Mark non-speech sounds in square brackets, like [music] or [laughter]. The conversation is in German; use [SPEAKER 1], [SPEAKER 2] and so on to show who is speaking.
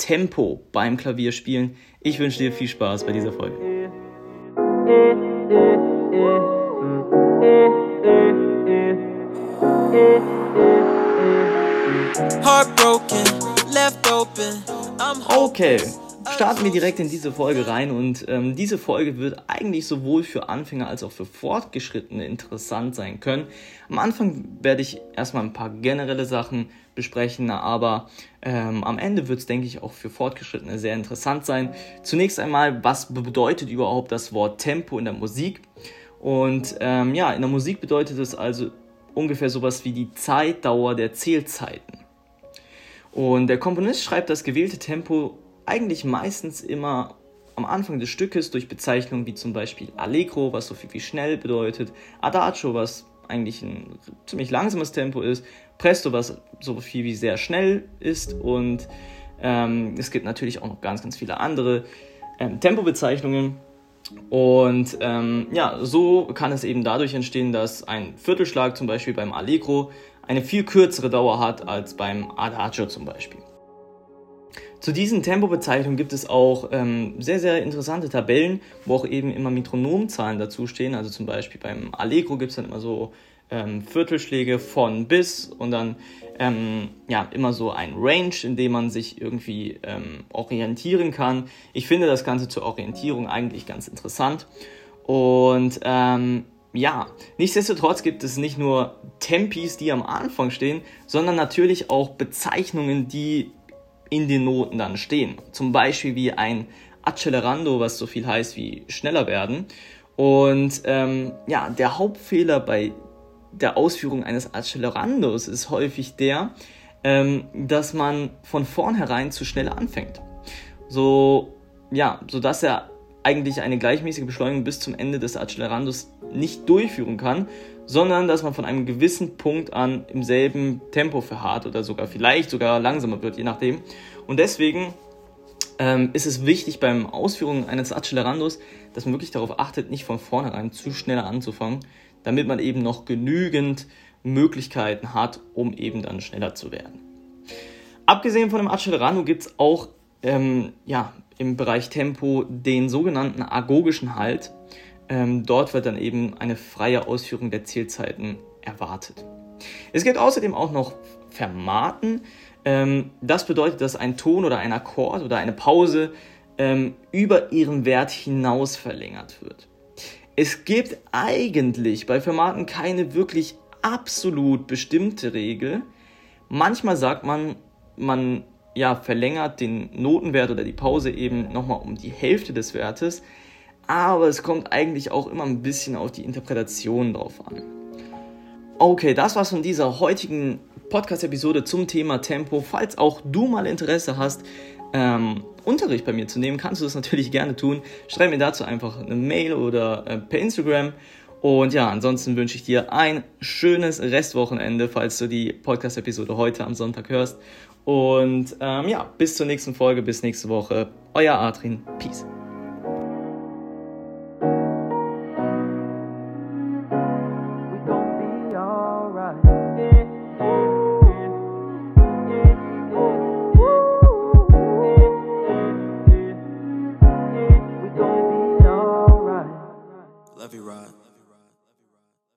[SPEAKER 1] Tempo beim Klavierspielen. Ich wünsche dir viel Spaß bei dieser Folge. Okay, starten wir direkt in diese Folge rein und ähm, diese Folge wird eigentlich sowohl für Anfänger als auch für Fortgeschrittene interessant sein können. Am Anfang werde ich erstmal ein paar generelle Sachen besprechen, aber ähm, am Ende wird es, denke ich, auch für Fortgeschrittene sehr interessant sein. Zunächst einmal, was bedeutet überhaupt das Wort Tempo in der Musik? Und ähm, ja, in der Musik bedeutet es also ungefähr sowas wie die Zeitdauer der Zählzeiten. Und der Komponist schreibt das gewählte Tempo eigentlich meistens immer am Anfang des Stückes durch Bezeichnungen wie zum Beispiel Allegro, was so viel wie schnell bedeutet, Adagio, was eigentlich ein ziemlich langsames Tempo ist, Presto, was so viel wie sehr schnell ist und ähm, es gibt natürlich auch noch ganz, ganz viele andere ähm, Tempobezeichnungen. Und ähm, ja, so kann es eben dadurch entstehen, dass ein Viertelschlag zum Beispiel beim Allegro eine viel kürzere Dauer hat als beim Adagio zum Beispiel. Zu diesen Tempobezeichnungen gibt es auch ähm, sehr, sehr interessante Tabellen, wo auch eben immer Metronomzahlen dazu stehen. Also zum Beispiel beim Allegro gibt es dann immer so ähm, Viertelschläge von bis und dann ähm, ja immer so ein Range, in dem man sich irgendwie ähm, orientieren kann. Ich finde das Ganze zur Orientierung eigentlich ganz interessant. Und ähm, ja, nichtsdestotrotz gibt es nicht nur Tempis, die am Anfang stehen, sondern natürlich auch Bezeichnungen, die in den Noten dann stehen. Zum Beispiel wie ein Accelerando, was so viel heißt wie schneller werden. Und ähm, ja, der Hauptfehler bei der Ausführung eines Accelerandos ist häufig der, ähm, dass man von vornherein zu schnell anfängt. So, ja, so dass er eigentlich eine gleichmäßige Beschleunigung bis zum Ende des Accelerandos nicht durchführen kann, sondern dass man von einem gewissen Punkt an im selben Tempo verharrt oder sogar vielleicht sogar langsamer wird, je nachdem. Und deswegen ähm, ist es wichtig beim Ausführen eines Accelerandos, dass man wirklich darauf achtet, nicht von vornherein zu schnell anzufangen, damit man eben noch genügend Möglichkeiten hat, um eben dann schneller zu werden. Abgesehen von dem Accelerando gibt es auch ähm, ja, im Bereich Tempo den sogenannten agogischen Halt. Ähm, dort wird dann eben eine freie Ausführung der Zielzeiten erwartet. Es gibt außerdem auch noch Fermaten. Ähm, das bedeutet, dass ein Ton oder ein Akkord oder eine Pause ähm, über ihren Wert hinaus verlängert wird. Es gibt eigentlich bei Fermaten keine wirklich absolut bestimmte Regel. Manchmal sagt man, man ja, verlängert den Notenwert oder die Pause eben nochmal um die Hälfte des Wertes, aber es kommt eigentlich auch immer ein bisschen auf die Interpretation drauf an. Okay, das war's von dieser heutigen Podcast-Episode zum Thema Tempo. Falls auch du mal Interesse hast, ähm, Unterricht bei mir zu nehmen, kannst du das natürlich [laughs] gerne tun. Schreib mir dazu einfach eine Mail oder äh, per Instagram. Und ja, ansonsten wünsche ich dir ein schönes Restwochenende, falls du die Podcast-Episode heute am Sonntag hörst. Und ähm, ja, bis zur nächsten Folge, bis nächste Woche. Euer Adrian. Peace.